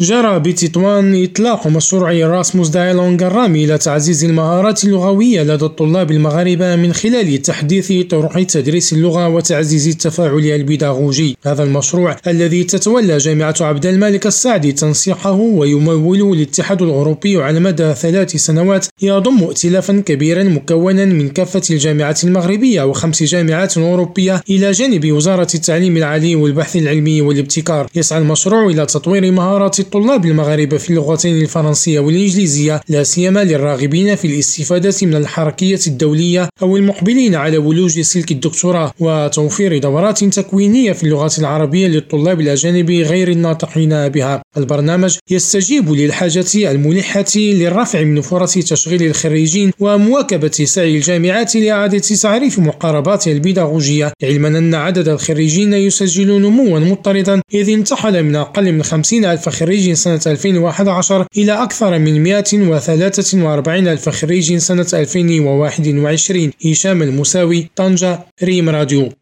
جرى بتطوان إطلاق مشروع Erasmus Dailang الرامي إلى تعزيز المهارات اللغوية لدى الطلاب المغاربة من خلال تحديث طرق تدريس اللغة وتعزيز التفاعل البيداغوجي. هذا المشروع الذي تتولى جامعة عبد الملك السعدي تنسيقه ويموله الاتحاد الأوروبي على مدى ثلاث سنوات يضم ائتلافا كبيرا مكونا من كافة الجامعات المغربية وخمس جامعات أوروبية إلى جانب وزارة التعليم العالي والبحث العلمي والابتكار. يسعى المشروع إلى تطوير مهارات الطلاب المغاربة في اللغتين الفرنسية والإنجليزية لا سيما للراغبين في الاستفادة من الحركية الدولية أو المقبلين على ولوج سلك الدكتوراه وتوفير دورات تكوينية في اللغة العربية للطلاب الأجانب غير الناطقين بها. البرنامج يستجيب للحاجة الملحة للرفع من فرص تشغيل الخريجين ومواكبة سعي الجامعات لإعادة تعريف مقارباتها البيداغوجية علما أن عدد الخريجين يسجل نموا مضطردا إذ انتقل من أقل من 50 ألف خريج سنة 2011 إلى أكثر من 143 ألف خريج سنة 2021 هشام المساوي طنجة ريم راديو.